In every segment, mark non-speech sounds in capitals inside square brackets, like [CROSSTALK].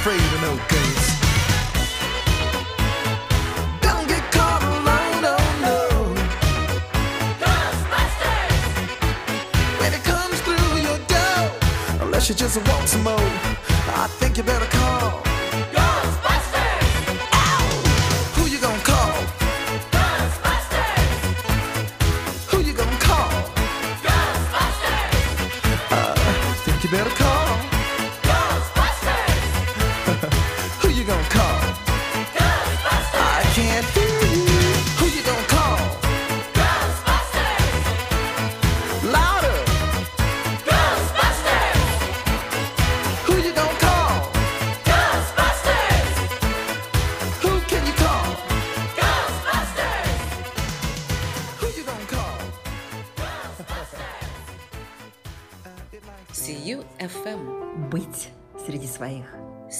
afraid of no ghosts. Don't get caught alone, oh no. When it comes through your door, unless you just want some more, I think you better call.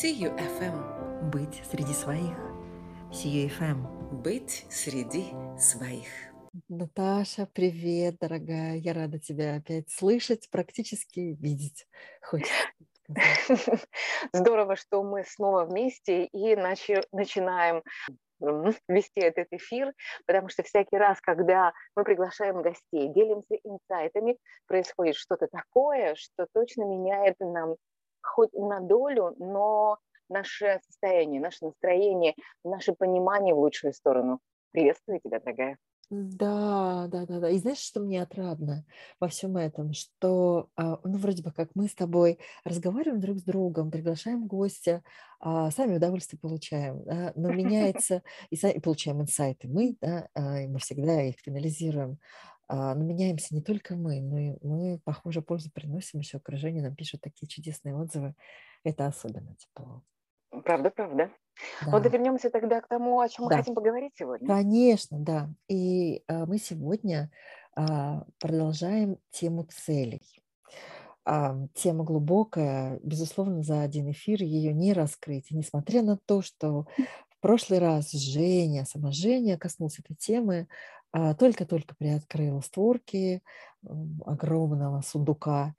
CU FM. Быть среди своих. Сию ФМ. Быть среди своих. Наташа, привет, дорогая. Я рада тебя опять слышать, практически видеть. Сказать. [LAUGHS] Здорово, что мы снова вместе и начи- начинаем вести этот эфир, потому что всякий раз, когда мы приглашаем гостей, делимся инсайтами, происходит что-то такое, что точно меняет нам хоть на долю, но наше состояние, наше настроение, наше понимание в лучшую сторону. Приветствую тебя, дорогая. Да, да, да, да. И знаешь, что мне отрадно во всем этом, что, а, ну, вроде бы как мы с тобой разговариваем друг с другом, приглашаем гостя, а сами удовольствие получаем, да, но [LAUGHS] меняется, и сами получаем инсайты мы, да, а, и мы всегда их финализируем. А, Но меняемся не только мы, но и мы, похоже, пользу приносим, еще окружение нам пишут такие чудесные отзывы. Это особенно тепло. Правда, правда. Да. Вот и вернемся тогда к тому, о чем мы Да. хотим поговорить сегодня. Конечно, да. И а, мы сегодня а, продолжаем тему целей. А, тема глубокая, безусловно, за один эфир ее не раскрыть. И несмотря на то, что в прошлый раз Женя, сама Женя коснулась этой темы, только-только приоткрыла створки огромного сундука.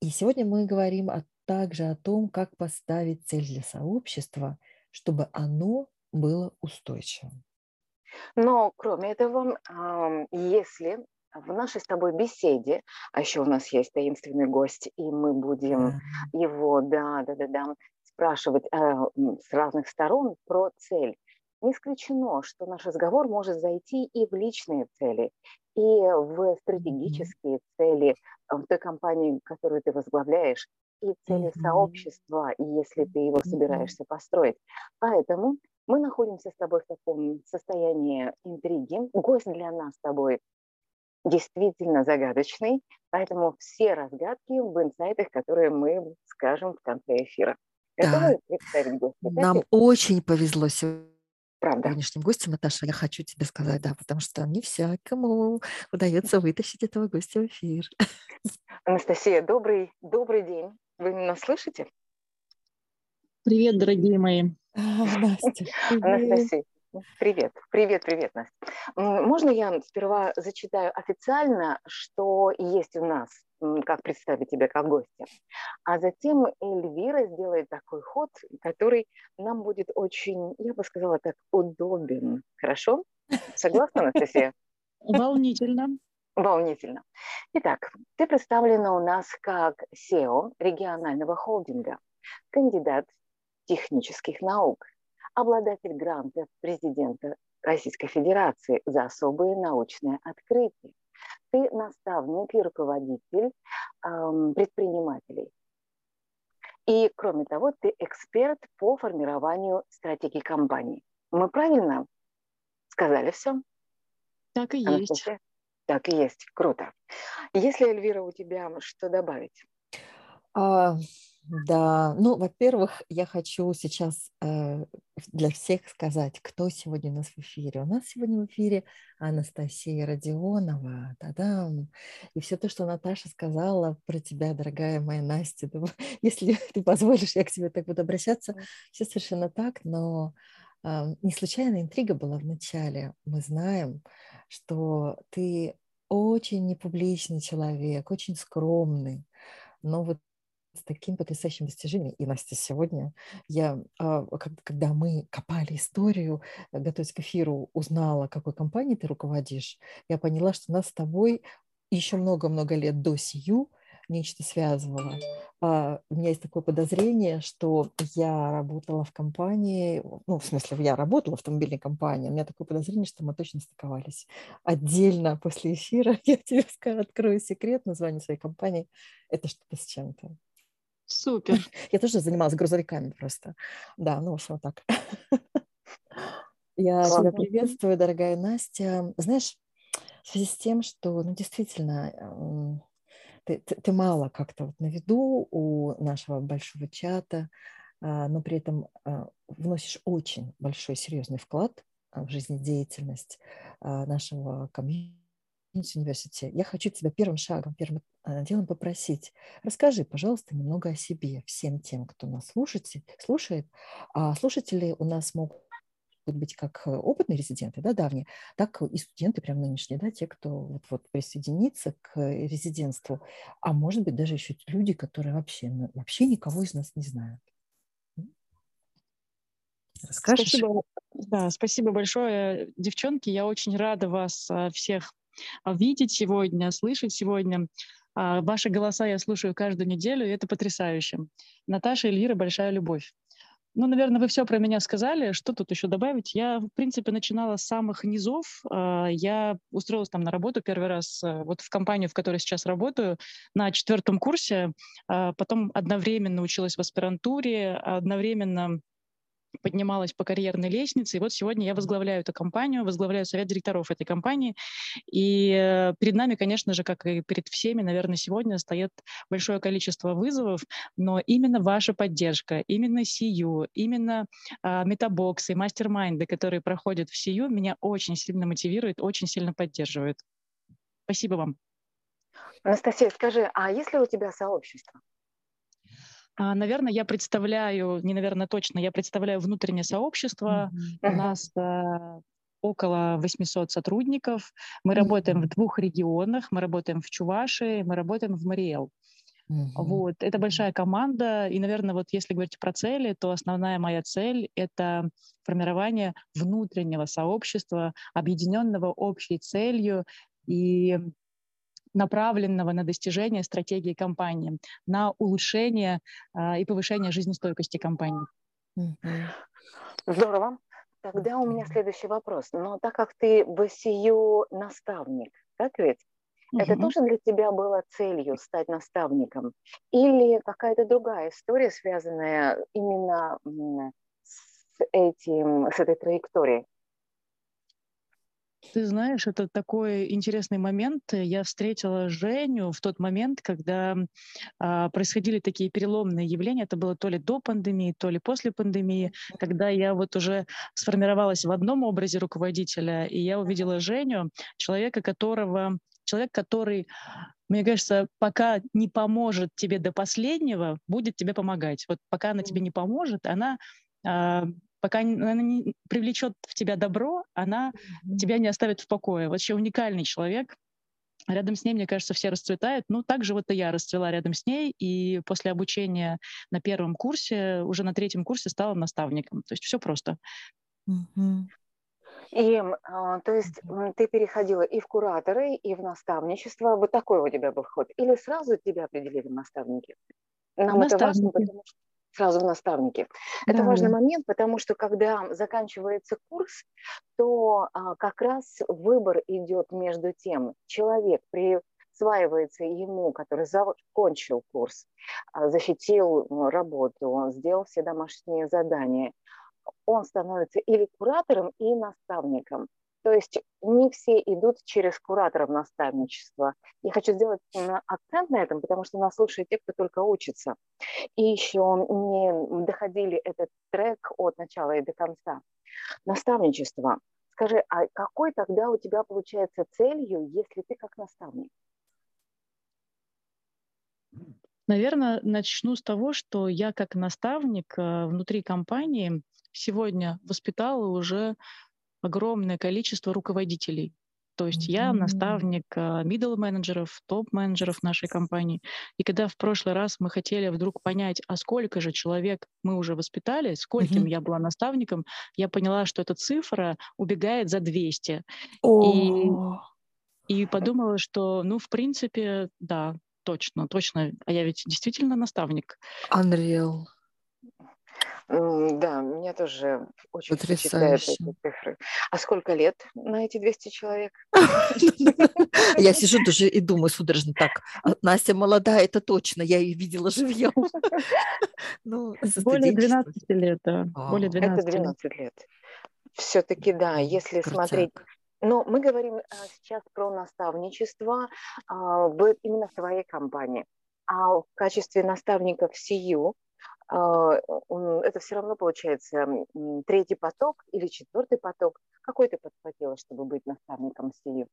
И сегодня мы говорим о- также о том, как поставить цель для сообщества, чтобы оно было устойчивым. Но кроме этого, если в нашей с тобой беседе, а еще у нас есть таинственный гость, и мы будем Да. его, да, да, да, да, спрашивать э, с разных сторон про цель. Не исключено, что наш разговор может зайти и в личные цели, и в стратегические цели э, в той компании, которую ты возглавляешь, и цели сообщества, если ты его собираешься построить. Поэтому мы находимся с тобой в таком состоянии интриги. Гость для нас с тобой действительно загадочный, поэтому все разгадки в инсайтах, которые мы скажем в конце эфира. Да. Готовы представить гостя? Нам очень повезло сегодня. Правда. сегодняшним гостем, Наташа, я хочу тебе сказать, да, потому что не всякому удается вытащить этого гостя в эфир. Анастасия, добрый, добрый день. Вы нас слышите? Привет, дорогие мои. А, [LAUGHS] Настя, привет. Анастасия, привет. Привет, привет, Настя. Можно я сперва зачитаю официально, что есть у нас, как представить тебя как гостя, а затем Эльвира сделает такой ход, который нам будет очень, я бы сказала так, удобен. Хорошо? Согласна, Анастасия? Волнительно. Волнительно. Итак, ты представлена у нас как SEO регионального холдинга, кандидат технических наук, обладатель гранта президента Российской Федерации за особые научные открытия. Ты наставник и руководитель эм, предпринимателей. И, кроме того, ты эксперт по формированию стратегии компании. Мы правильно сказали все? Так и есть. Анастасия? Так и есть. Круто. Если, Эльвира, у тебя что добавить? А, да, ну, во-первых, я хочу сейчас э, для всех сказать, кто сегодня у нас в эфире. У нас сегодня в эфире Анастасия Родионова. Та-дам! И все то, что Наташа сказала про тебя, дорогая моя Настя, да, [LAUGHS] если ты позволишь, я к тебе так буду обращаться, все совершенно так, но а, не случайно интрига была в начале. Мы знаем, что ты очень непубличный человек, очень скромный, но вот с таким потрясающим достижением. И, Настя, сегодня я, а, когда мы копали историю, э, готовясь к эфиру, узнала, какой компанией ты руководишь, я поняла, что нас с тобой еще много-много лет до сию нечто связывало. А, У меня есть такое подозрение, что я работала в компании, ну, в смысле, я работала в автомобильной компании, у меня такое подозрение, что мы точно стыковались. Отдельно после эфира [LAUGHS] я тебе скажу, открою секрет, название своей компании. Это что-то с чем-то. Супер. [LAUGHS] Я тоже занималась грузовиками просто. Да, ну, в общем, вот так. [LAUGHS] Я тебя Ладно. приветствую, дорогая Настя. Знаешь, в связи с тем, что, ну, действительно, м, ты, ты- ты мало как-то вот на виду у нашего большого чата, а, но при этом а, вносишь очень большой серьезный вклад а, в жизнедеятельность а, нашего комьюнити университета. Я хочу тебя первым шагом, первым а, делом попросить, расскажи, пожалуйста, немного о себе всем тем, кто нас слушает. слушает. А слушатели у нас могут быть как э, опытные резиденты, да, давние, так и студенты прям нынешние, да, те, кто вот-вот присоединится к э, резидентству, а может быть даже еще люди, которые вообще, ну, вообще никого из нас не знают. Расскажешь? Спасибо. Да, спасибо большое, девчонки. Я очень рада вас а, всех видеть сегодня, слышать сегодня. А, Ваши голоса я слушаю каждую неделю, и это потрясающе. Наташа и Эльвира большая любовь. Ну, наверное, вы все про меня сказали. Что тут еще добавить? Я, в принципе, начинала с самых низов. А, Я устроилась там на работу первый раз э, вот в компанию, в которой сейчас работаю, на четвертом курсе. А Потом одновременно училась в аспирантуре, одновременно поднималась по карьерной лестнице. И вот сегодня я возглавляю эту компанию, возглавляю совет директоров этой компании. И э, перед нами, конечно же, как и перед всеми, наверное, сегодня стоит большое количество вызовов, но именно ваша поддержка, именно сию, именно а, метабоксы, мастер-майнды, которые проходят в сию, меня очень сильно мотивирует, очень сильно поддерживают. Спасибо вам. Анастасия, скажи, а есть ли у тебя сообщество? А, Наверное, я представляю, не наверное, точно, я представляю внутреннее сообщество. Мгм. У нас а, около 800 сотрудников. Мы работаем в двух регионах. Мы работаем в Чувашии, мы работаем в Мариэл. Мгм. Вот, это большая команда, и, наверное, вот если говорить про цели, то основная моя цель — это формирование внутреннего сообщества, объединенного общей целью и направленного на достижение стратегии компании, на улучшение а, и повышение жизнестойкости компании. Здорово. Тогда у меня следующий вопрос. Но так как ты SEO наставник, так ведь? Это Мгм. тоже для тебя было целью стать наставником? Или какая-то другая история, связанная именно с этим, с этой траекторией? Ты знаешь, это такой интересный момент. Я встретила Женю в тот момент, когда а, происходили такие переломные явления. Это было то ли до пандемии, то ли после пандемии, когда я вот уже сформировалась в одном образе руководителя, и я увидела Женю, человека, которого человек, который, мне кажется, пока не поможет тебе до последнего, будет тебе помогать. Вот пока она тебе не поможет, она а, пока она не привлечет в тебя добро, она тебя не оставит в покое. Вообще уникальный человек. Рядом с ней, мне кажется, все расцветают. Ну, также вот и я расцвела рядом с ней, и после обучения на первом курсе, уже на третьем курсе стала наставником. То есть все просто. И, а, то есть ты переходила и в кураторы, и в наставничество. Вот такой у тебя был ход. Или сразу тебя определили в наставники? Нам это важно, Наставники. потому что сразу в наставники. Это важный Да. момент, потому что когда заканчивается курс, то а, как раз выбор идет между тем, человек присваивается ему, который закончил курс, а, защитил работу, сделал все домашние задания, он становится или куратором, и наставником. То есть не все идут через куратора в наставничество. Я хочу сделать акцент на этом, потому что нас слушают те, кто только учится. И еще не доходили этот трек от начала и до конца. Наставничество. Скажи, а какой тогда у тебя получается целью, если ты как наставник? Наверное, начну с того, что я как наставник э, внутри компании сегодня воспитала уже огромное количество руководителей. То есть я Мгм. наставник э, middle менеджеров, топ-менеджеров нашей компании. И когда в прошлый раз мы хотели вдруг понять, а сколько же человек мы уже воспитали, скольким Мгм. я была наставником, я поняла, что эта цифра убегает за 200. И, О, и подумала, что, ну, в принципе, да, точно, точно. А я ведь действительно наставник. Unreal. Да, меня тоже очень впечатляют Потрясающе. эти цифры. А сколько лет на эти 200 человек? [LAUGHS] Я сижу тоже и думаю судорожно, так, а Настя молодая, это точно, я ее видела живьем. [LAUGHS] Ну, Более студенчества. 12 лет, да. Более. Это 12 лет. 12 лет. Все-таки, да, если смотреть. Но мы говорим а, сейчас про наставничество а, в именно в твоей компании. А в качестве наставника в СИЮ а, это все равно получается третий поток или четвертый поток. Какой ты подхватила, чтобы быть наставником? А,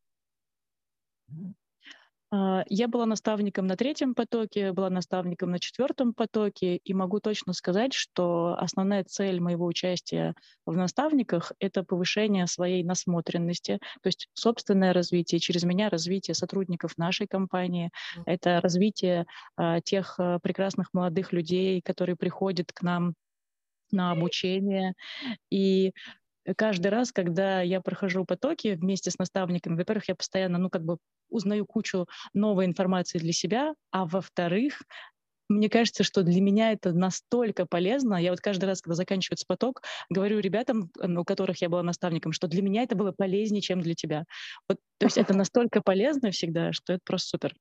Я была наставником на третьем потоке, была наставником на четвертом потоке, и могу точно сказать, что основная цель моего участия в наставниках — это повышение своей насмотренности, то есть собственное развитие, через меня развитие сотрудников нашей компании, это развитие а, тех а, прекрасных молодых людей, которые приходят к нам на обучение. И каждый раз, когда я прохожу потоки вместе с наставниками, во-первых, я постоянно, ну, как бы узнаю кучу новой информации для себя, а во-вторых, мне кажется, что для меня это настолько полезно. Я вот каждый раз, когда заканчивается поток, говорю ребятам, э, у которых я была наставником, что для меня это было полезнее, чем для тебя. Вот, то есть это [LAUGHS] настолько полезно всегда, что это просто супер.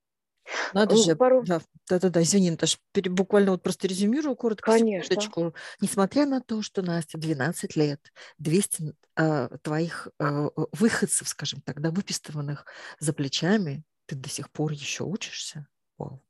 Надо М, же, пару- да, да-да-да, извини, Наташ, пере- буквально вот просто резюмирую коротко, Конечно. секундочку. Несмотря на то, что Настя 12 лет, 200 а, твоих а, выходцев, скажем так, да, выпистыванных за плечами, ты до сих пор еще учишься? Вау.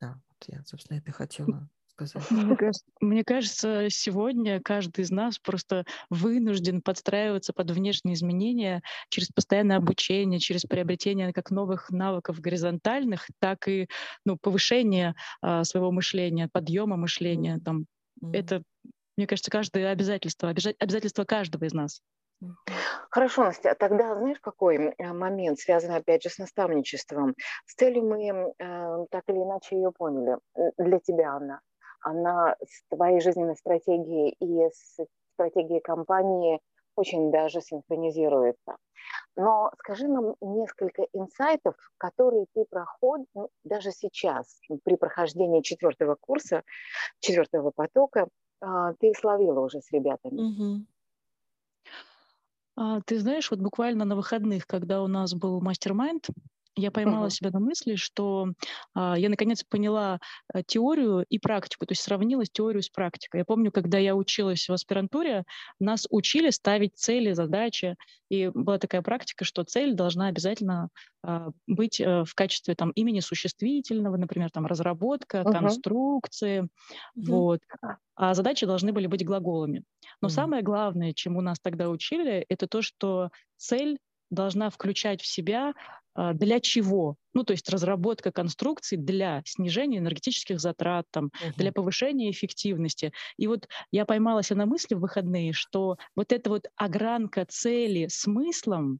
Да, вот я, собственно, это хотела сказать. Мне кажется, мне кажется, сегодня каждый из нас просто вынужден подстраиваться под внешние изменения через постоянное обучение, через приобретение как новых навыков горизонтальных, так и ну, повышение а, своего мышления, подъема мышления. Там, М. это, мне кажется, каждое обязательство, обяза- обязательство каждого из нас. Хорошо, Настя, а тогда знаешь, какой э, момент, связанный опять же с наставничеством? С целью мы э, так или иначе ее поняли. Для тебя она. Она с твоей жизненной стратегией и с стратегией компании очень даже синхронизируется. Но скажи нам несколько инсайтов, которые ты проходишь ну, даже сейчас, при прохождении четвертого курса, четвертого потока, а, ты словила уже с ребятами. А, ты знаешь, вот буквально на выходных, когда у нас был мастер-майнд, я поймала uh-huh. себя на мысли, что а, я наконец поняла а, теорию и практику, то есть сравнила теорию с практикой. Я помню, когда я училась в аспирантуре, нас учили ставить цели, задачи, и была такая практика, что цель должна обязательно а, быть а, в качестве там имени существительного, например, там разработка, uh-huh. конструкции, uh-huh. вот. А задачи должны были быть глаголами. Но uh-huh. самое главное, чему нас тогда учили, это то, что цель должна включать в себя а, для чего? Ну, то есть разработка конструкций для снижения энергетических затрат, там, uh-huh. для повышения эффективности. И вот я поймалась на мысли в выходные, что вот эта вот огранка цели смыслом,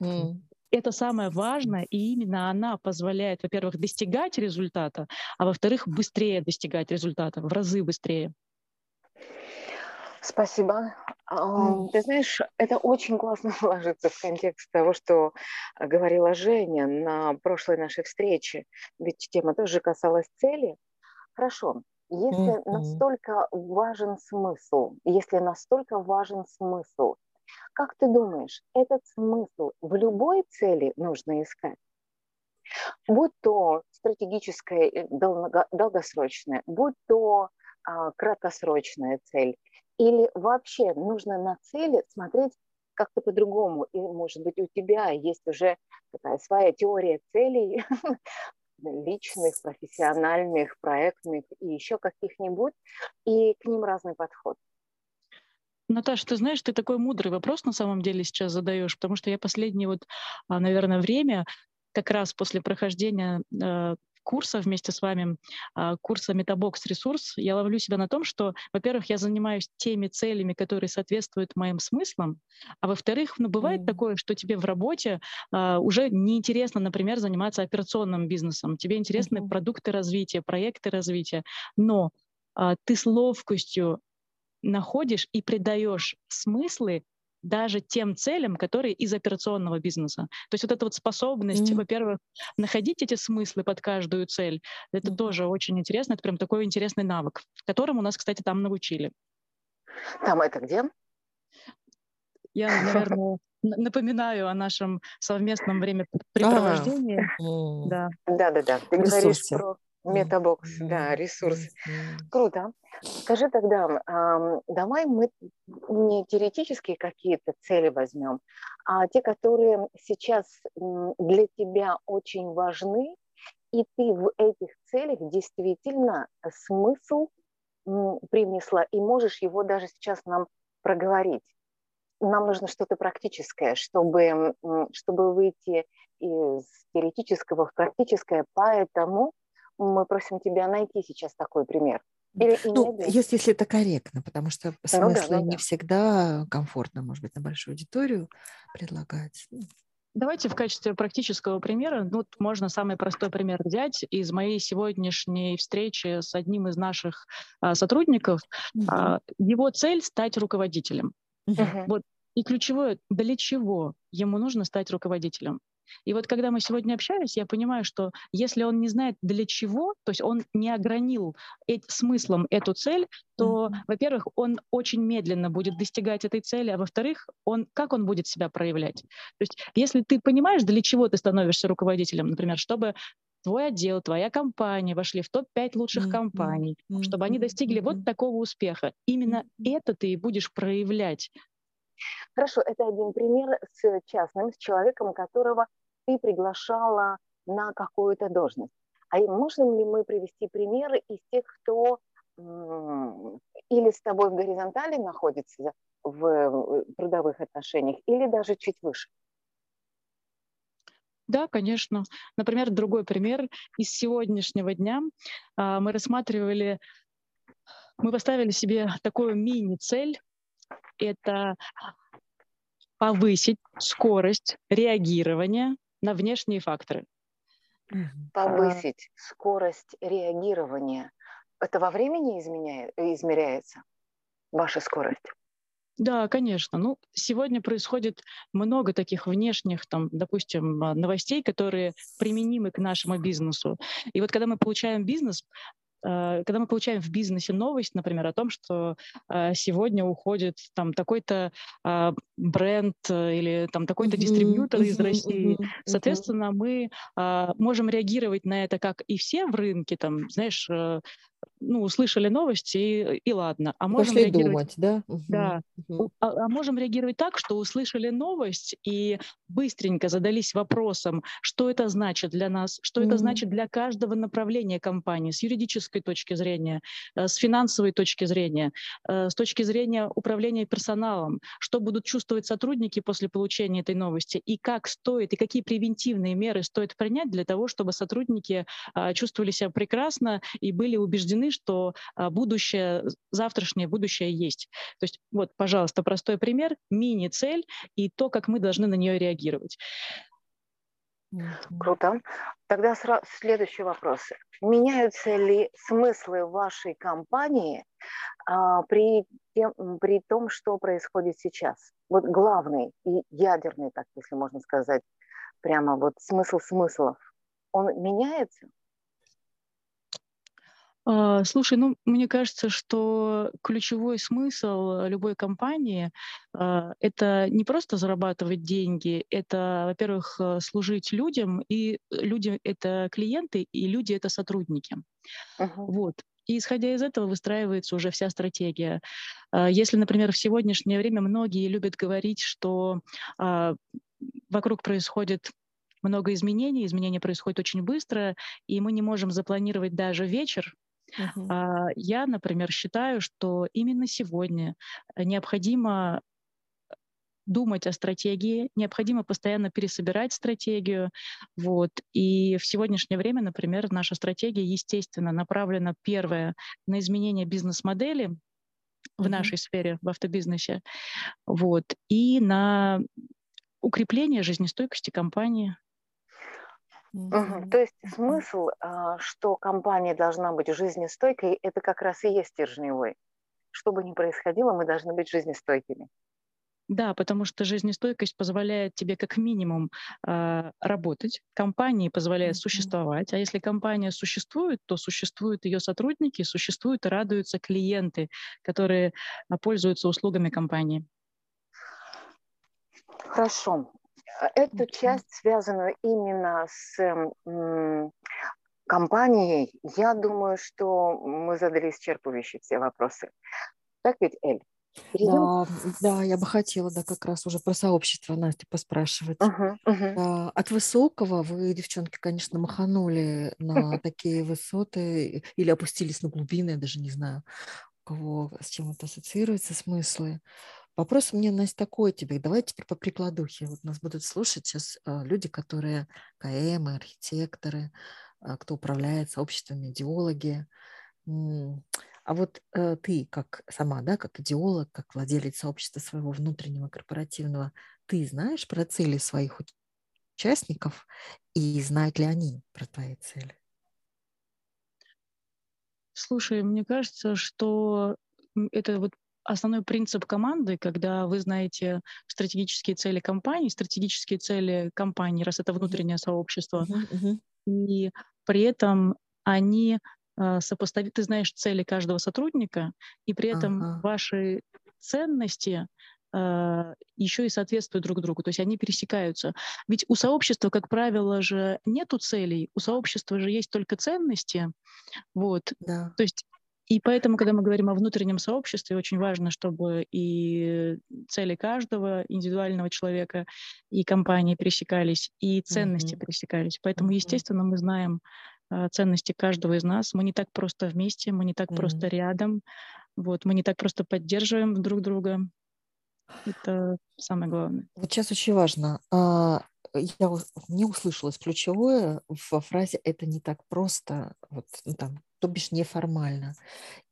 uh-huh. это самое важное, и именно она позволяет, во-первых, достигать результата, а во-вторых, быстрее достигать результата, в разы быстрее. Спасибо. Ты знаешь, это очень классно [LAUGHS] ложится в контекст того, что говорила Женя на прошлой нашей встрече. Ведь тема тоже касалась цели. Хорошо, если настолько важен смысл, если настолько важен смысл, как ты думаешь, этот смысл в любой цели нужно искать? Будь то стратегическая, э, долгосрочная, будь то а, краткосрочная цель, или вообще нужно на цели смотреть как-то по-другому. И, может быть, у тебя есть уже такая своя теория целей, [LAUGHS] личных, профессиональных, проектных и еще каких-нибудь, и к ним разный подход. Наташа, ты знаешь, ты такой мудрый вопрос на самом деле сейчас задаешь, потому что я последнее вот, а, наверное, время как раз после прохождения э, курса вместе с вами, а, курса Metabox ресурс, я ловлю себя на том, что, во-первых, я занимаюсь теми целями, которые соответствуют моим смыслам, а во-вторых, ну, бывает mm. такое, что тебе в работе а, уже неинтересно, например, заниматься операционным бизнесом, тебе интересны mm-hmm. продукты развития, проекты развития, но а, ты с ловкостью находишь и придаешь смыслы даже тем целям, которые из операционного бизнеса. То есть вот эта вот способность, mm-hmm. во-первых, находить эти смыслы под каждую цель, это mm-hmm. тоже очень интересно, это прям такой интересный навык, которым у нас, кстати, там научили. Там это где? Я, [LAUGHS] наверное, напоминаю о нашем совместном времяпрепровождении. Да. Да, да, да. Ты говоришь про Метабокс, да, ресурс. Круто. Скажи тогда, давай мы не теоретические какие-то цели возьмем, а те, которые сейчас для тебя очень важны, и ты в этих целях действительно смысл привнесла, и можешь его даже сейчас нам проговорить. Нам нужно что-то практическое, чтобы, чтобы выйти из теоретического в практическое, поэтому мы просим тебя найти сейчас такой пример. Или ну, если, если это корректно, потому что смыслы ну, да, ну, не да. всегда комфортно, может быть, на большую аудиторию предлагать. Давайте в качестве практического примера, ну, можно самый простой пример взять из моей сегодняшней встречи с одним из наших а, сотрудников. Uh-huh. А, его цель стать руководителем. Uh-huh. Вот и ключевое, для чего ему нужно стать руководителем? И вот когда мы сегодня общались, я понимаю, что если он не знает для чего, то есть он не огранил э- смыслом эту цель, то, mm-hmm. во-первых, он очень медленно будет достигать этой цели, а во-вторых, он, как он будет себя проявлять? То есть если ты понимаешь, для чего ты становишься руководителем, например, чтобы твой отдел, твоя компания вошли в топ-5 лучших mm-hmm. компаний, mm-hmm. чтобы они достигли mm-hmm. вот такого успеха. Именно mm-hmm. это ты и будешь проявлять Хорошо, это один пример с частным, с человеком, которого ты приглашала на какую-то должность. А можем ли мы привести примеры из тех, кто или с тобой в горизонтали находится в трудовых отношениях, или даже чуть выше? Да, конечно. Например, другой пример из сегодняшнего дня. А, мы рассматривали, мы поставили себе такую мини-цель. Это повысить скорость реагирования на внешние факторы. Повысить скорость реагирования. Это во времени изменяет, измеряется? Ваша скорость? Да, конечно. Ну, сегодня происходит много таких внешних, там, допустим, новостей, которые применимы к нашему бизнесу. И вот когда мы получаем бизнес, когда мы получаем в бизнесе новость, например, о том, что э, сегодня уходит там такой-то а, бренд э, или там такой-то дистрибьютор из России, соответственно, мы а, можем реагировать на это как и все в рынке, там, знаешь, э, ну, услышали новости и, и ладно, а можем Пошли реагировать думать, да? Да. мгм. У- А, а можем реагировать так, что услышали новость и быстренько задались вопросом, что это значит для нас, что это Мгм. значит для каждого направления компании с юридической точки зрения, э, с финансовой точки зрения, э, с точки зрения управления персоналом, что будут чувствовать сотрудники после получения этой новости и как стоит, и какие превентивные меры стоит принять для того, чтобы сотрудники а, чувствовали себя прекрасно и были убеждены, что а, будущее, завтрашнее будущее есть. То есть вот, пожалуйста, простой пример, мини-цель и то, как мы должны на нее реагировать. Круто. Тогда сра- следующий вопрос. Меняются ли смыслы вашей компании а, при, тем, при том, что происходит сейчас? Вот главный и ядерный, так если можно сказать, прямо вот смысл смыслов, он меняется? А, Слушай, ну, мне кажется, что ключевой смысл любой компании а, это не просто зарабатывать деньги, это, во-первых, э, служить людям, и люди это клиенты, и люди это сотрудники. Мгм. Вот. И исходя из этого выстраивается уже вся стратегия. А, Если, например, в сегодняшнее время многие любят говорить, что вокруг происходит много изменений, изменения происходят очень быстро, и мы не можем запланировать даже вечер. А, Я, например, считаю, что именно сегодня э, необходимо думать о стратегии, необходимо постоянно пересобирать стратегию. Вот. И в сегодняшнее время, например, наша стратегия, естественно, направлена, первое, на изменение бизнес-модели в нашей сфере, в автобизнесе, вот, и на укрепление жизнестойкости компании. Мгм. То есть смысл, а, что компания должна быть жизнестойкой, это как раз и есть стержневой. Что бы ни происходило, мы должны быть жизнестойкими. Да, потому что жизнестойкость позволяет тебе как минимум а, работать, компании позволяет Мгм. существовать, а если компания существует, то существуют ее сотрудники, существуют и радуются клиенты, которые а, пользуются услугами компании. Хорошо. А Эту часть, связанную именно с компанией, я думаю, что мы задали исчерпывающие все вопросы. Так ведь, Эль? Перейдем? Да, да, я бы хотела, да, как раз уже про сообщество Настя поспрашивать. Мгм. Да, от высокого вы, девчонки, конечно, маханули на [LAUGHS] такие высоты или опустились на глубины, я даже не знаю, у кого с чем это ассоциируется смыслы. Вопрос у меня, Настя, такой тебе. Давайте теперь по прикладухе. Вот нас будут слушать сейчас а, люди, которые КМ, архитекторы, а, кто управляет сообществами, идеологи. А вот э, ты, как сама, да, как идеолог, как владелец сообщества своего внутреннего корпоративного, ты знаешь про цели своих уч- участников и знают ли они про твои цели? Слушай, мне кажется, что это вот основной принцип команды, когда вы знаете стратегические цели компании, стратегические цели компании, раз это внутреннее сообщество, мгм. и при этом они сопоставить, ты знаешь цели каждого сотрудника, и при этом Ага. ваши ценности а, еще и соответствуют друг другу, то есть они пересекаются. Ведь у сообщества, как правило, же нету целей, у сообщества же есть только ценности, вот. Да. То есть и поэтому, когда мы говорим о внутреннем сообществе, очень важно, чтобы и цели каждого индивидуального человека и компании пересекались, и ценности Мгм. пересекались. Поэтому, естественно, мы знаем а, ценности каждого из нас. Мы не так просто вместе, мы не так просто Мгм. рядом, вот, мы не так просто поддерживаем друг друга. Это самое главное. Вот сейчас очень важно. а, Я не услышалось ключевое во фразе «это не так просто». Вот, ну, там, то бишь неформально.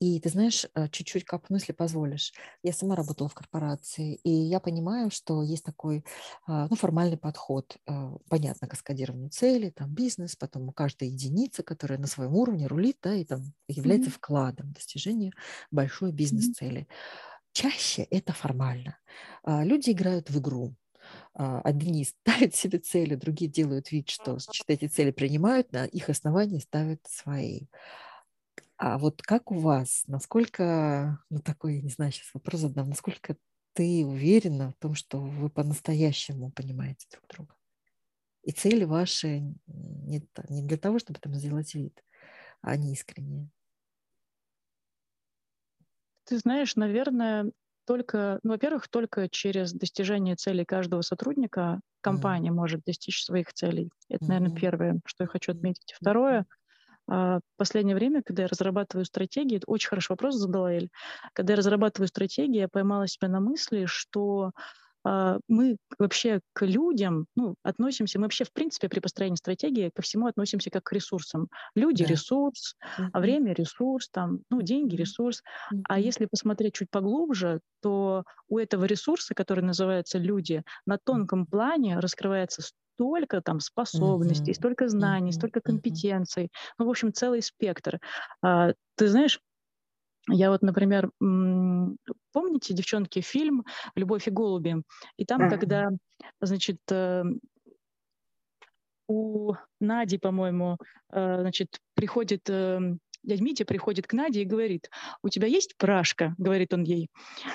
И ты знаешь, э, чуть-чуть копну, если позволишь. Я сама работала в корпорации, и я понимаю, что есть такой а, ну, формальный подход. Э, понятно, каскадирование целей, там бизнес, потом каждая единица, которая на своем уровне рулит, да, и там является mm-hmm. вкладом в достижение большой бизнес-цели. Чаще это формально. А, люди играют в игру. А, одни [LAUGHS] ставят себе цели, другие делают вид, что эти цели принимают, на их основании ставят свои. А вот как у вас, насколько, ну такой, я не знаю, сейчас вопрос задам, насколько ты уверена в том, что вы по-настоящему понимаете друг друга? И цели ваши не, не для того, чтобы там сделать вид, а они искренние. Ты знаешь, наверное, только, ну, во-первых, только через достижение целей каждого сотрудника компания mm. может достичь своих целей. Это, mm-hmm. наверное, первое, что я хочу отметить. Второе, в последнее время, когда я разрабатываю стратегии, это очень хороший вопрос задала Эль, когда я разрабатываю стратегии, я поймала себя на мысли, что а, мы вообще к людям ну, относимся, мы вообще в принципе при построении стратегии ко всему относимся как к ресурсам. Люди да. ресурс, mm-hmm. а время ресурс, там, ну, деньги ресурс. Mm-hmm. А если посмотреть чуть поглубже, то у этого ресурса, который называется люди, на тонком плане раскрывается столько там способностей, mm-hmm. столько знаний, mm-hmm. столько компетенций. Ну, в общем, целый спектр. А, ты знаешь, я вот, например, помните, девчонки, фильм «Любовь и голуби»? И там, mm-hmm. когда, значит, э, у Нади, по-моему, э, значит, приходит эм, дядь Митя приходит к Наде и говорит, у тебя есть прашка? Говорит он ей.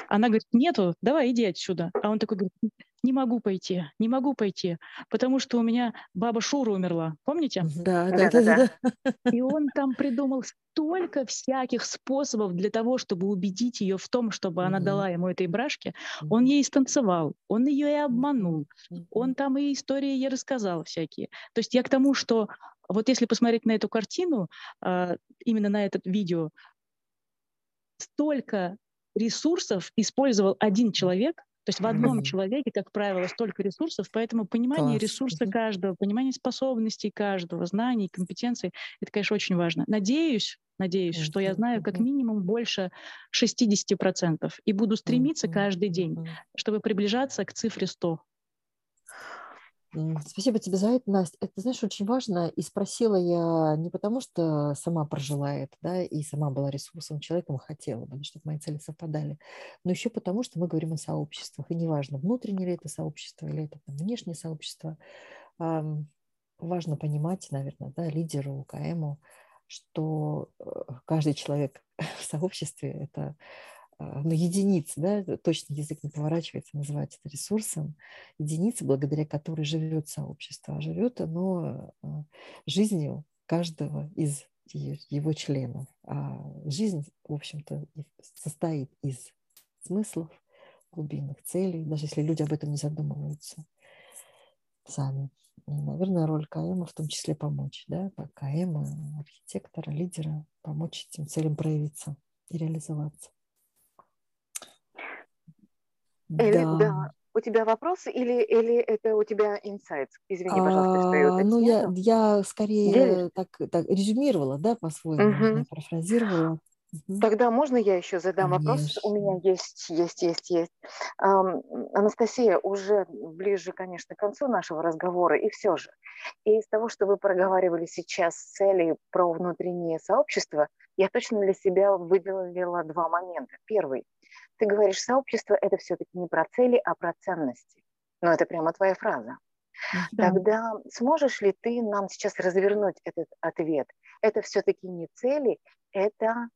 Она говорит, нету, давай иди отсюда. А он такой говорит, не могу пойти, не могу пойти, потому что у меня баба Шура умерла. Помните? Да, да, да. да, да. И он там придумал столько всяких способов для того, чтобы убедить ее в том, чтобы она дала ему этой брашке. Он ей станцевал, он ее и обманул, он там и истории ей рассказал всякие. То есть я к тому, что вот если посмотреть на эту картину, а, именно на это видео, столько ресурсов использовал один человек, есть в одном человеке, как правило, столько ресурсов, поэтому понимание Класс. ресурса каждого, понимание способностей каждого, знаний, компетенций, это, конечно, очень важно. Надеюсь, надеюсь, mm-hmm. что я знаю как минимум больше 60% и буду стремиться mm-hmm. каждый день, чтобы приближаться к цифре 100. Спасибо тебе за это, Настя. Это, знаешь, очень важно. И спросила я не потому, что сама прожила это, да, и сама была ресурсовым человеком, хотела бы, чтобы мои цели совпадали, но еще потому, что мы говорим о сообществах. И неважно, внутреннее ли это сообщество или это там, внешнее сообщество, важно понимать, наверное, да, лидеру, КМу, что э, каждый человек [LAUGHS] в сообществе – это а, ну, единицы, да, точно язык не поворачивается, называть это ресурсом, единицы, благодаря которой живет сообщество, а живет оно а, жизнью каждого из его членов. А жизнь, в общем-то, состоит из смыслов, глубинных целей, даже если люди об этом не задумываются сами. И, наверное, роль КМ в том числе помочь, да, КМ, архитектора, лидера, помочь этим целям проявиться и реализоваться. Или, да. да. У тебя вопросы или, или это у тебя инсайт? Извини, пожалуйста, что я а, Ну, я, я скорее так, так резюмировала, да, по-своему, угу. парафразировала. Тогда можно я еще задам Конечно. вопрос? У меня есть, есть, есть, есть. Эм, Анастасия, уже ближе, конечно, к концу нашего разговора, и все же, и из того, что вы проговаривали сейчас цели про внутреннее сообщество, я точно для себя выделила два момента. Первый – ты говоришь, сообщество – это все-таки не про цели, а про ценности. Но это прямо твоя фраза. Да. Тогда сможешь ли ты нам сейчас развернуть этот ответ? Это все-таки не цели, это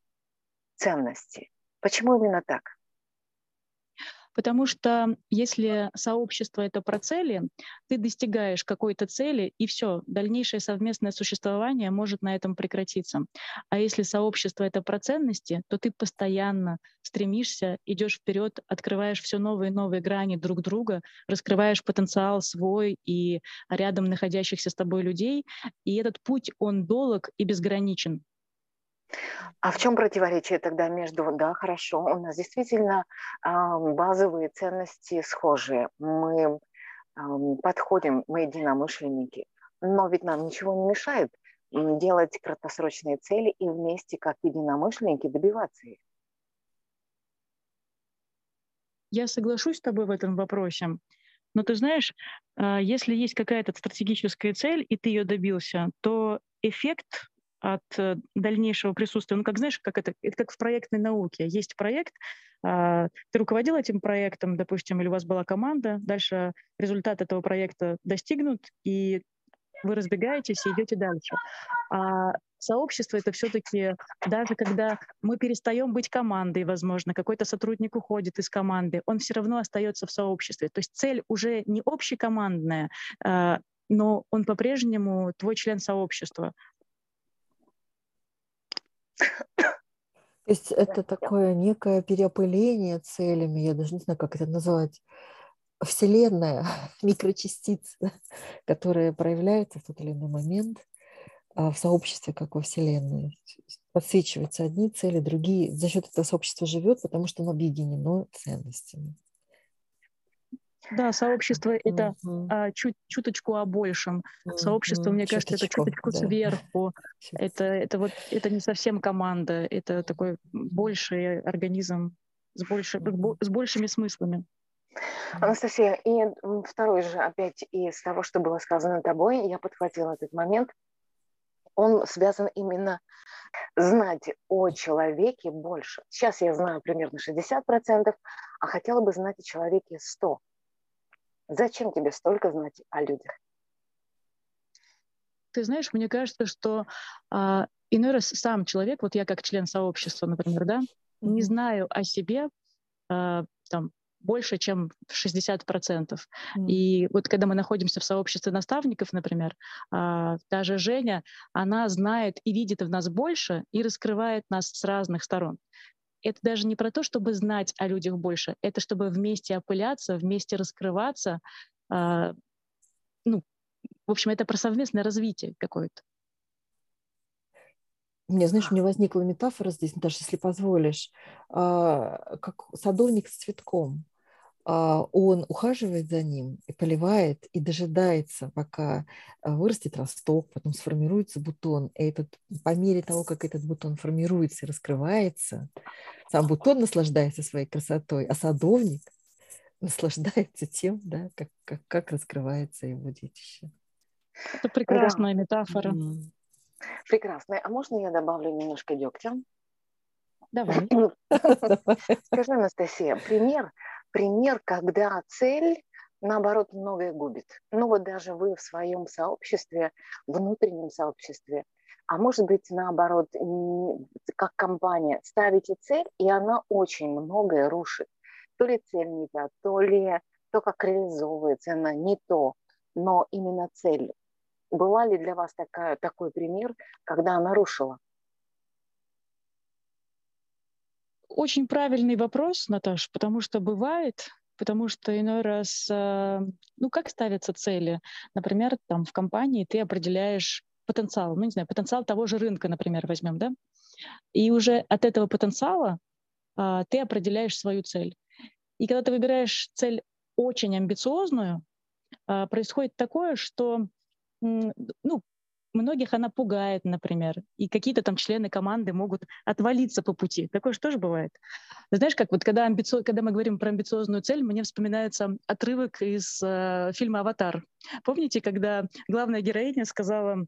ценности. Почему именно так? Потому что если сообщество это про цели, ты достигаешь какой-то цели, и все, дальнейшее совместное существование может на этом прекратиться. А если сообщество это про ценности, то ты постоянно стремишься, идешь вперед, открываешь все новые и новые грани друг друга, раскрываешь потенциал свой и рядом находящихся с тобой людей. И этот путь, он долг и безграничен. А в чем противоречие тогда между, да, хорошо, у нас действительно базовые ценности схожие, мы подходим, мы единомышленники, но ведь нам ничего не мешает делать краткосрочные цели и вместе, как единомышленники, добиваться их. Я соглашусь с тобой в этом вопросе. Но ты знаешь, а, если есть какая-то стратегическая цель, и ты ее добился, то эффект от э, дальнейшего присутствия, ну, как знаешь, как это, это как в проектной науке. Есть проект, а, ты руководил этим проектом, допустим, или у вас была команда, дальше результат этого проекта достигнут, и вы разбегаетесь и идете дальше. А сообщество это все-таки даже когда мы перестаем быть командой, возможно, какой-то сотрудник уходит из команды, он все равно остается в сообществе. То есть цель уже не общекомандная, а, но он по-прежнему твой член сообщества. То есть это такое некое переопыление целями, я даже не знаю, как это назвать, Вселенная, [LAUGHS] микрочастицы, которые проявляются в тот или иной момент а, в сообществе, как во Вселенной. Подсвечиваются одни цели, другие. За счет этого сообщества живет, потому что оно объединено ценностями. Да, сообщество это uh-huh. а, чуть чуточку о большем. Uh-huh. Сообщество, мне чуточку, кажется, это чуточку да. сверху. Это это вот это не совсем команда, это такой больший организм с больше с большими смыслами. Анастасия, и второй же опять из того, что было сказано тобой, я подхватила этот момент. Он связан именно знать о человеке больше. Сейчас я знаю примерно 60%, а хотела бы знать о человеке 100%. Зачем тебе столько знать о людях? Ты знаешь, мне кажется, что а, иной раз сам человек, вот я как член сообщества, например, да, не знаю о себе а, там больше, чем 60%. Mm. И вот когда мы находимся в сообществе наставников, например, а, та же Женя, она знает и видит в нас больше и раскрывает нас с разных сторон. Это даже не про то, чтобы знать о людях больше, это чтобы вместе опыляться, вместе раскрываться. А, ну, в общем, это про совместное развитие какое-то. Мне, знаешь, у меня возникла метафора здесь, даже если позволишь, а, как садовник с цветком. А, он ухаживает за ним и поливает, и дожидается, пока а, вырастет росток, потом сформируется бутон. И этот, по мере того, как этот бутон формируется и раскрывается, сам бутон наслаждается своей красотой, а садовник [LAUGHS] наслаждается тем, да, как, как, как раскрывается его детище. Это прекрасная да. метафора. Mm. Прекрасная. А можно я добавлю немножко дегтя? Давай. [LAUGHS] Скажи, Анастасия, пример пример, когда цель, наоборот, многое губит. Ну вот даже вы в своем сообществе, внутреннем сообществе, а может быть, наоборот, как компания, ставите цель, и она очень многое рушит. То ли цель не та, то ли то, как реализовывается она, не то, но именно цель. Была ли для вас такая, такой пример, когда она рушила? Очень правильный вопрос, Наташ, потому что бывает, потому что иной раз, э, ну как ставятся цели? Например, там в компании ты определяешь потенциал, ну не знаю, потенциал того же рынка, например, возьмем, да? И уже от этого потенциала а, ты определяешь свою цель. И когда ты выбираешь цель очень амбициозную, а, происходит такое, что ну, многих она пугает, например, и какие-то там члены команды могут отвалиться по пути. Такое же тоже бывает. Знаешь, как вот когда, амбициоз... когда мы говорим про амбициозную цель, мне вспоминается отрывок из э, фильма «Аватар». Помните, когда главная героиня сказала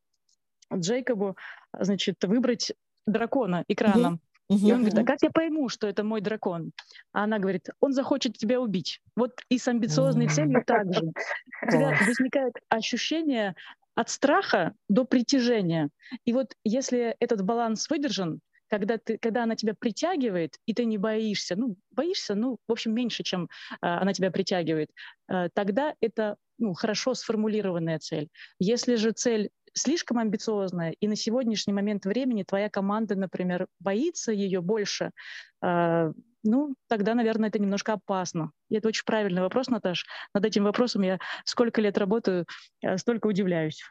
Джейкобу, значит, выбрать дракона экраном? Mm-hmm. И он говорит, а как я пойму, что это мой дракон? А она говорит, он захочет тебя убить. Вот и с амбициозной целью также. У тебя возникает ощущение от страха до притяжения. И вот если этот баланс выдержан, когда, ты, когда она тебя притягивает, и ты не боишься, ну, боишься, ну, в общем, меньше, чем э, она тебя притягивает, э, тогда это ну, хорошо сформулированная цель. Если же цель слишком амбициозная, и на сегодняшний момент времени твоя команда, например, боится ее больше, э, ну, тогда, наверное, это немножко опасно. И это очень правильный вопрос, Наташ. Над этим вопросом я сколько лет работаю, э, столько удивляюсь,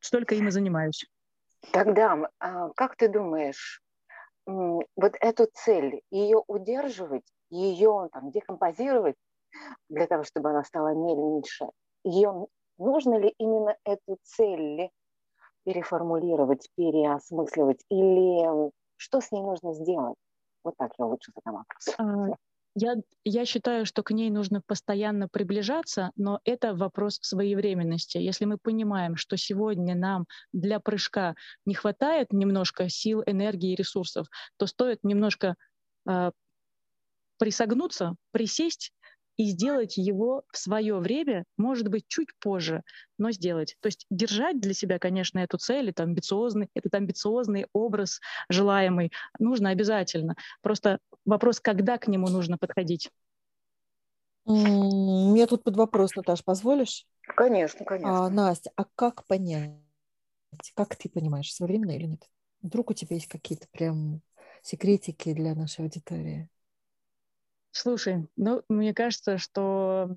столько им и занимаюсь. Тогда, а, как ты думаешь, вот эту цель, ее удерживать, ее там, декомпозировать для того, чтобы она стала меньше, ее нужно ли именно эту цель переформулировать, переосмысливать? Или что с ней нужно сделать? Вот так я лучше задам вопрос. А, я, я считаю, что к ней нужно постоянно приближаться, но это вопрос своевременности. Если мы понимаем, что сегодня нам для прыжка не хватает немножко сил, энергии и ресурсов, то стоит немножко э, присогнуться, присесть и сделать его в свое время, может быть, чуть позже, но сделать. То есть держать для себя, конечно, эту цель, это амбициозный, этот амбициозный образ желаемый нужно обязательно. Просто вопрос, когда к нему нужно подходить. У меня тут под вопрос, Наташ, позволишь? Конечно, конечно. А, Настя, а как понять, как ты понимаешь, своевременно или нет? Вдруг у тебя есть какие-то прям секретики для нашей аудитории? Слушай, ну, мне кажется, что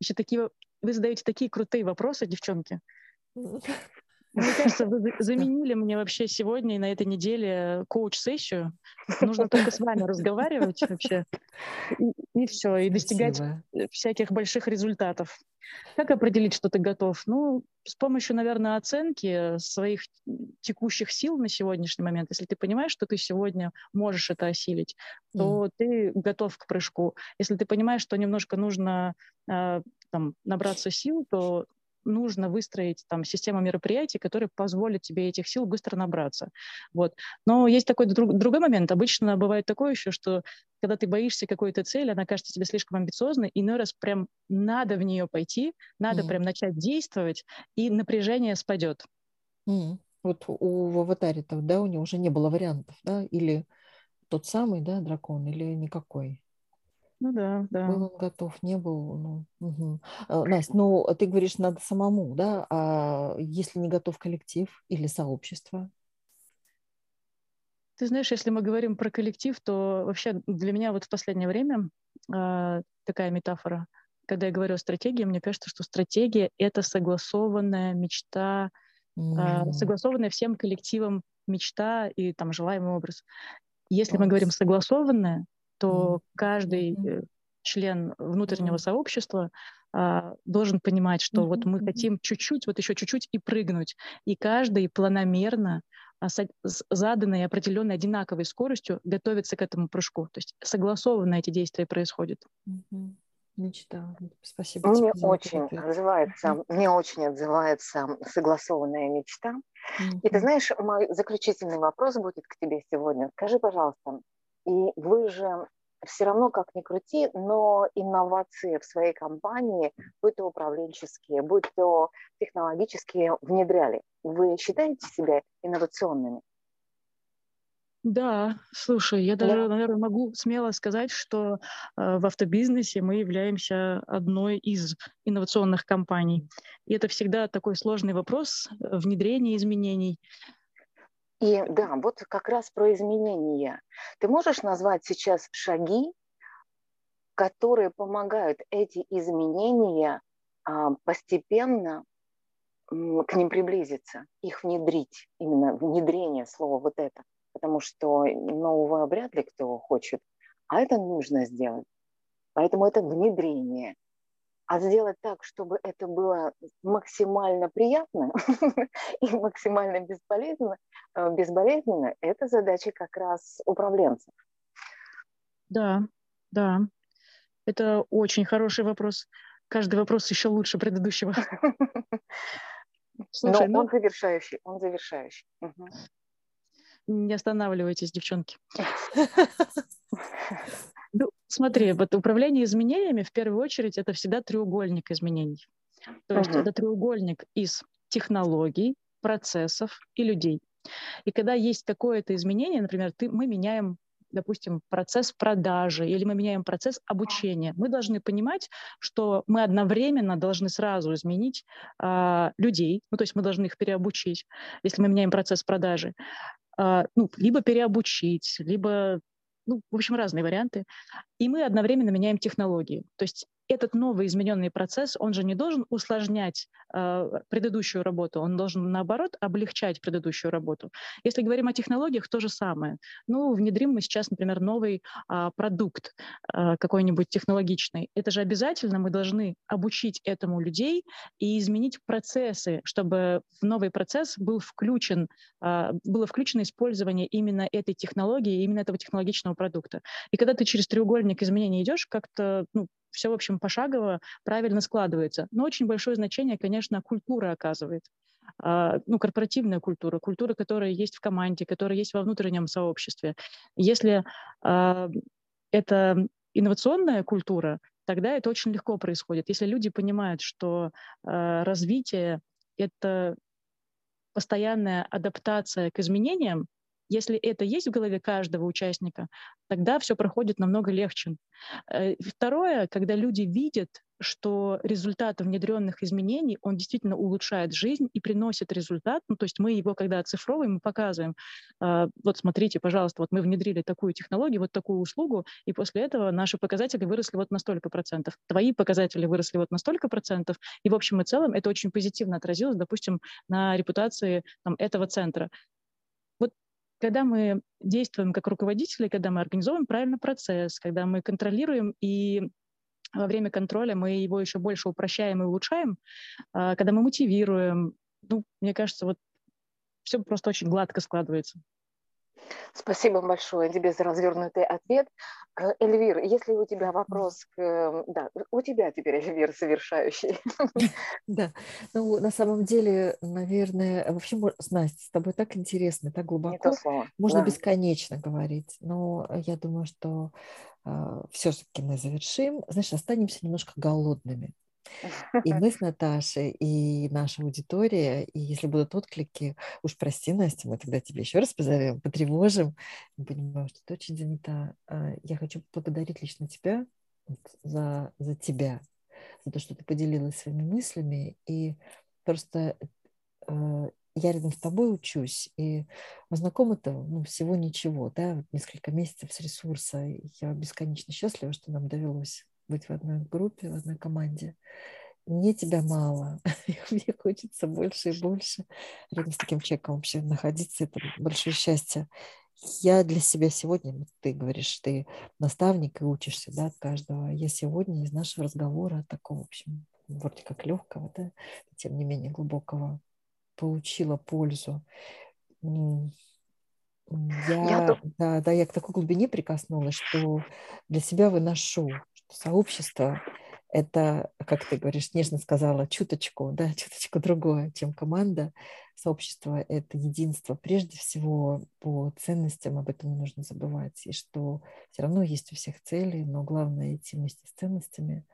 еще такие... Вы задаете такие крутые вопросы, девчонки. Мне кажется, вы заменили мне вообще сегодня и на этой неделе коуч-сессию. Нужно только с вами разговаривать вообще. И, и все, и достигать Спасибо. всяких больших результатов. Как определить, что ты готов? Ну, с помощью, наверное, оценки своих текущих сил на сегодняшний момент. Если ты понимаешь, что ты сегодня можешь это осилить, то mm. ты готов к прыжку. Если ты понимаешь, что немножко нужно э, там, набраться сил, то нужно выстроить там систему мероприятий, которые позволят тебе этих сил быстро набраться. Вот. Но есть такой друг, другой момент. Обычно бывает такое еще, что когда ты боишься какой-то цели, она кажется тебе слишком амбициозной, иной раз прям надо в нее пойти, надо mm. прям начать действовать, и напряжение спадет. Mm. Вот у в аватаре-то, да, у него уже не было вариантов, да, или тот самый, да, дракон, или никакой. Ну да, да. Был он готов, не был. Ну, угу. Настя, ну ты говоришь, надо самому, да? А если не готов коллектив или сообщество? Ты знаешь, если мы говорим про коллектив, то вообще для меня вот в последнее время э, такая метафора, когда я говорю о стратегии, мне кажется, что стратегия — это согласованная мечта, mm. э, согласованная всем коллективом мечта и там желаемый образ. Если мы говорим согласованная, то каждый э, член внутреннего сообщества а, должен понимать, что mm-hmm. вот мы хотим чуть-чуть, вот еще чуть-чуть и прыгнуть. И каждый планомерно а, с, с заданной определенной одинаковой скоростью готовится к этому прыжку. То есть согласованно эти действия происходят. Mm-hmm. Мечта. Спасибо. Мне очень ответ. отзывается, mm-hmm. мне очень отзывается согласованная мечта. Mm-hmm. И ты знаешь, мой заключительный вопрос будет к тебе сегодня. Скажи, пожалуйста, и вы же все равно, как ни крути, но инновации в своей компании, будь то управленческие, будь то технологические, внедряли. Вы считаете себя инновационными? Да, слушай, я даже, да. наверное, могу смело сказать, что э, в автобизнесе мы являемся одной из инновационных компаний. И это всегда такой сложный вопрос э, внедрения изменений. И да, вот как раз про изменения. Ты можешь назвать сейчас шаги, которые помогают эти изменения а, постепенно к ним приблизиться, их внедрить, именно внедрение слова вот это, потому что нового вряд ли кто хочет, а это нужно сделать. Поэтому это внедрение. А сделать так, чтобы это было максимально приятно [LAUGHS] и максимально бесполезно, э, безболезненно, это задача как раз управленцев. Да, да. Это очень хороший вопрос. Каждый вопрос еще лучше предыдущего. [LAUGHS] Слушай, Но ну... он завершающий, он завершающий. Угу. Не останавливайтесь, девчонки. [LAUGHS] Смотри, вот управление изменениями в первую очередь это всегда треугольник изменений. То есть uh-huh. это треугольник из технологий, процессов и людей. И когда есть какое-то изменение, например, ты, мы меняем допустим, процесс продажи или мы меняем процесс обучения, мы должны понимать, что мы одновременно должны сразу изменить э, людей, ну, то есть мы должны их переобучить, если мы меняем процесс продажи, э, ну, либо переобучить, либо ну, в общем, разные варианты. И мы одновременно меняем технологии. То есть этот новый измененный процесс, он же не должен усложнять э, предыдущую работу, он должен, наоборот, облегчать предыдущую работу. Если говорим о технологиях, то же самое. Ну, внедрим мы сейчас, например, новый э, продукт э, какой-нибудь технологичный. Это же обязательно мы должны обучить этому людей и изменить процессы, чтобы в новый процесс был включен, э, было включено использование именно этой технологии, именно этого технологичного продукта. И когда ты через треугольник изменений идешь, как-то ну, все, в общем, пошагово правильно складывается. Но очень большое значение, конечно, культура оказывает. А, ну, корпоративная культура, культура, которая есть в команде, которая есть во внутреннем сообществе. Если э, это инновационная культура, тогда это очень легко происходит. Если люди понимают, что э, развитие — это постоянная адаптация к изменениям, если это есть в голове каждого участника, тогда все проходит намного легче. Э, второе, когда люди видят, что результат внедренных изменений, он действительно улучшает жизнь и приносит результат. Ну, то есть мы его, когда оцифровываем, мы показываем, э, вот смотрите, пожалуйста, вот мы внедрили такую технологию, вот такую услугу, и после этого наши показатели выросли вот на столько процентов. Твои показатели выросли вот на столько процентов, и в общем и целом это очень позитивно отразилось, допустим, на репутации там, этого центра когда мы действуем как руководители, когда мы организовываем правильно процесс, когда мы контролируем и во время контроля мы его еще больше упрощаем и улучшаем, а, когда мы мотивируем, ну, мне кажется, вот все просто очень гладко складывается. Спасибо большое тебе за развернутый ответ. Э, Эльвир, если у тебя вопрос к... Да, у тебя теперь, Эльвир, совершающий. [LAUGHS] Да, ну, на самом деле, наверное, вообще, Настя, с тобой так интересно, так глубоко. Можно да. бесконечно говорить, но я думаю, что э, все-таки мы завершим. Знаешь, останемся немножко голодными. И [LAUGHS] мы с Наташей, и наша аудитория, и если будут отклики, уж прости, Настя, мы тогда тебе еще раз позовем, потревожим. Мы понимаем, что ты очень занята. А, я хочу поблагодарить лично тебя за, за тебя, за то, что ты поделилась своими мыслями. И просто э, я рядом с тобой учусь, и знакомы-то ну, всего ничего, да, вот несколько месяцев с ресурса. Я бесконечно счастлива, что нам довелось быть в одной группе, в одной команде. Мне тебя мало, [LAUGHS] мне хочется больше и больше. Рядом с таким человеком вообще находиться, это большое счастье. Я для себя сегодня, ты говоришь, ты наставник и учишься да, от каждого. Я сегодня из нашего разговора, такого, в общем, вроде как легкого, да, тем не менее глубокого, получила пользу. Я, я, да, да, я к такой глубине прикоснулась, что для себя выношу сообщество – это, как ты говоришь, нежно сказала, чуточку, да, [LAUGHS] чуточку другое, чем команда. Сообщество – это единство прежде всего по ценностям, об этом не нужно забывать, и что все равно есть у всех цели, но главное идти вместе с ценностями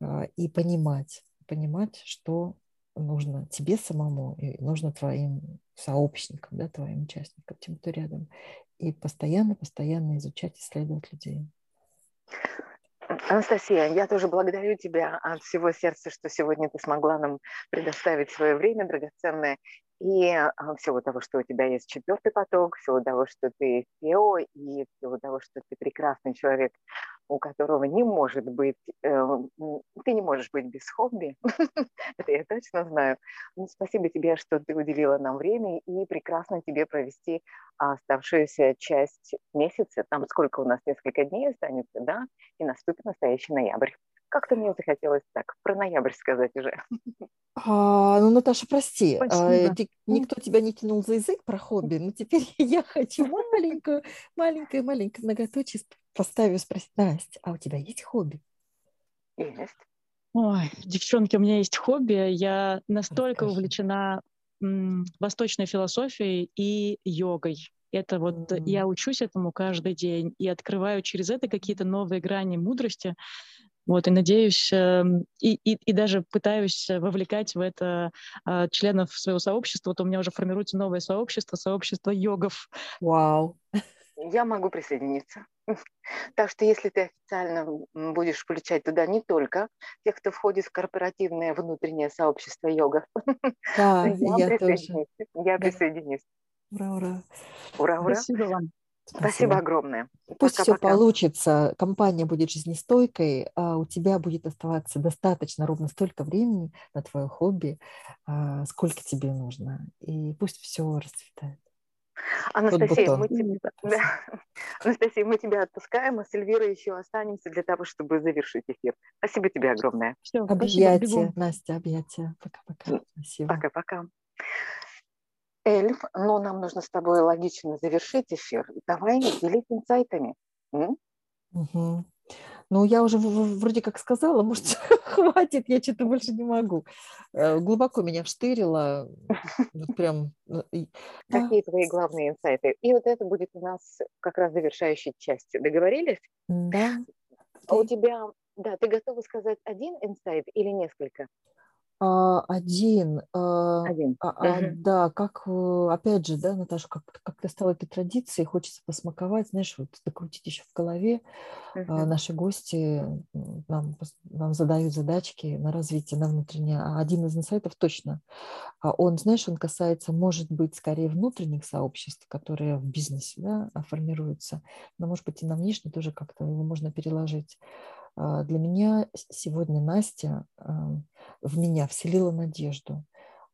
а, и понимать, понимать, что нужно тебе самому и нужно твоим сообщникам, да, твоим участникам, тем, кто рядом. И постоянно-постоянно изучать, исследовать людей. Анастасия, я тоже благодарю тебя от всего сердца, что сегодня ты смогла нам предоставить свое время драгоценное. И а, всего того, что у тебя есть четвертый поток, всего того, что ты SEO, и всего того, что ты прекрасный человек, у которого не может быть, э, ты не можешь быть без хобби, [LAUGHS] это я точно знаю. Ну, спасибо тебе, что ты уделила нам время, и прекрасно тебе провести оставшуюся часть месяца, там сколько у нас, несколько дней останется, да, и наступит настоящий ноябрь. Как-то мне захотелось так про ноябрь сказать уже. А, ну, Наташа, прости, а, ты, никто тебя не тянул за язык про хобби, но теперь [LAUGHS] я хочу маленькую, маленькую, маленькую многоточие поставить, спросить, Настя, а у тебя есть хобби? Есть. Ой, девчонки, у меня есть хобби. Я настолько Расскажи. увлечена м, восточной философией и йогой. Это вот mm-hmm. я учусь этому каждый день и открываю через это какие-то новые грани мудрости. Вот, и надеюсь, эм, и, и, и даже пытаюсь вовлекать в это а, членов своего сообщества. Вот у меня уже формируется новое сообщество, сообщество йогов. Вау! Я могу присоединиться. Так что если ты официально будешь включать туда не только тех, кто входит в корпоративное внутреннее сообщество йогов, [LAUGHS] да, я, я тоже. Я присоединюсь. Ура, ура. Ура, ура. Спасибо вам. Спасибо огромное. Пусть все Пока-пока. получится, компания будет жизнестойкой, а у тебя будет оставаться достаточно ровно столько времени на твое хобби, а, сколько тебе нужно. И пусть все расцветает. Анастасия, мы тебе, да. [LAUGHS] Анастасия, мы тебя отпускаем, а с Эльвирой еще останемся для того, чтобы завершить эфир. Спасибо тебе огромное. Все, спасибо, Объятия, бегу. Настя, объятия. Пока-пока. Спасибо. Пока-пока. Эльф, но нам нужно с тобой логично завершить эфир. Давай делись инсайтами. М? Мгм. Ну, я уже вроде как сказала, может, [LAUGHS] хватит, я что-то больше не могу. Э, Глубоко меня вштырило. Вот прям. да, Какие твои главные инсайты? И вот это будет у нас как раз завершающей частью. Договорились? Да. А у тебя, да, ты готова сказать один инсайт или несколько? Один. а, Один. А, Мгм. да, как, э, опять же, да, Наташа, как, как-то стало этой традицией, хочется посмаковать, знаешь, вот докрутить еще в голове. Мгм. Наши гости нам, нам задают задачки на развитие, на внутреннее. Один из инсайтов точно. Он, знаешь, он касается, может быть, скорее внутренних сообществ, которые в бизнесе да, формируются, но, может быть, и на внешне тоже как-то его можно переложить. А, Для меня сегодня Настя в меня вселила надежду,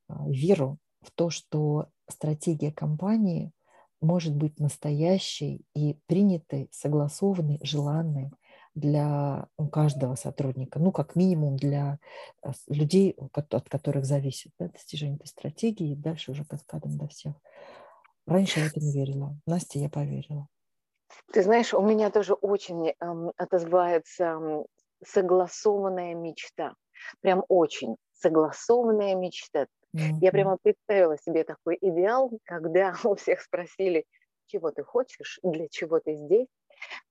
а, веру в то, что стратегия компании может быть настоящей и принятой, согласованной, желанной для каждого сотрудника, ну, как минимум для с- людей, от которых зависит да, достижение этой стратегии, и дальше уже каскадом до всех. Раньше я в это не верила. Настя, я поверила. Ты знаешь, у меня тоже очень эм, отозвается согласованная мечта. Прям очень согласованная мечта. Я Мгм. прямо представила себе такой идеал, когда [LAUGHS] у всех спросили, чего ты хочешь, для чего ты здесь,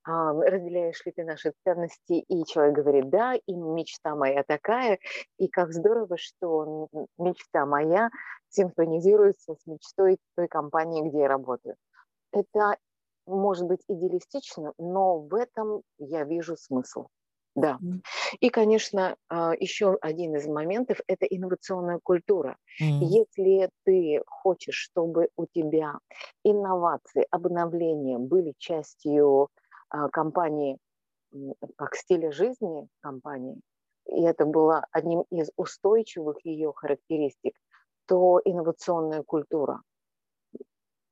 разделяешь ли ты наши ценности, и человек говорит, да, и мечта моя такая, и как здорово, что мечта моя синхронизируется с мечтой той компании, где я работаю. Это может быть идеалистично, но в этом я вижу смысл. Да. И, конечно, а, еще один из моментов – это инновационная культура. М. Если ты хочешь, чтобы у тебя инновации, обновления были частью а, компании, как стиля жизни компании, и это было одним из устойчивых ее характеристик, то инновационная культура.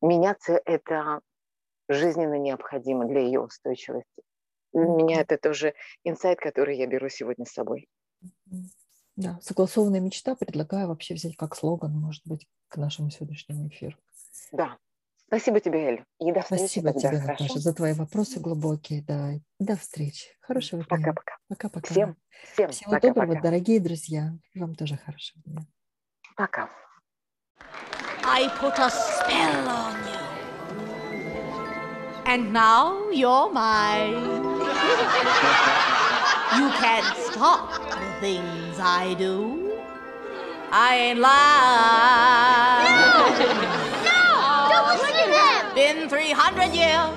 Меняться – это жизненно необходимо для ее устойчивости. Для меня это тоже инсайт, который я беру сегодня с собой. Да, согласованная мечта предлагаю вообще взять как слоган, может быть, к нашему сегодняшнему эфиру. Да. Спасибо тебе, Эль. И до встречи Спасибо тогда, тебе, хорошо? Наташа, за твои вопросы глубокие. Да. До встречи. Хорошего дня. Пока-пока. Пока-пока. Всем, всем Всего доброго, пока-пока. дорогие друзья. Вам тоже хорошего дня. Пока. I put a spell on you. And now you're mine. you can't stop the things I do. I ain't lying. No! no! Don't listen to them! Been 300 years,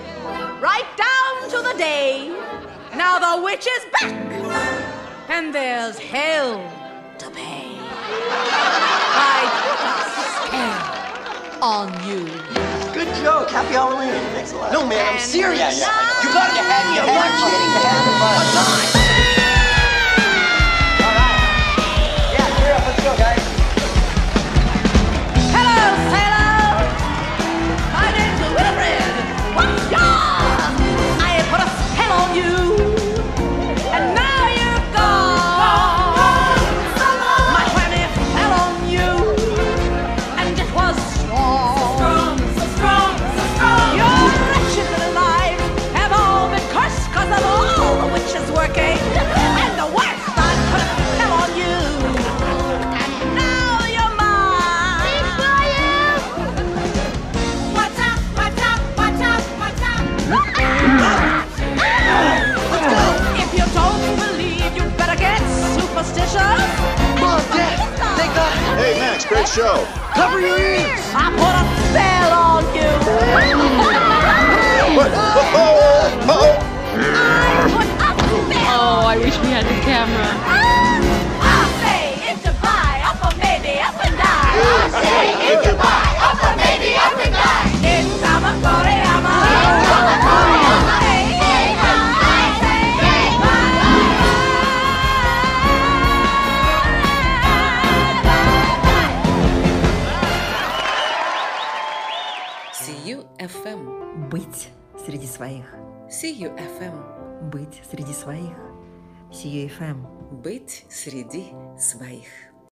right down to the day. Now the witch is back, and there's hell to pay. I put a spell on you. Joke. Happy Halloween. Thanks a lot. No, man, I'm serious. Yeah, yeah. You gotta get happy. I'm not kidding. The fun.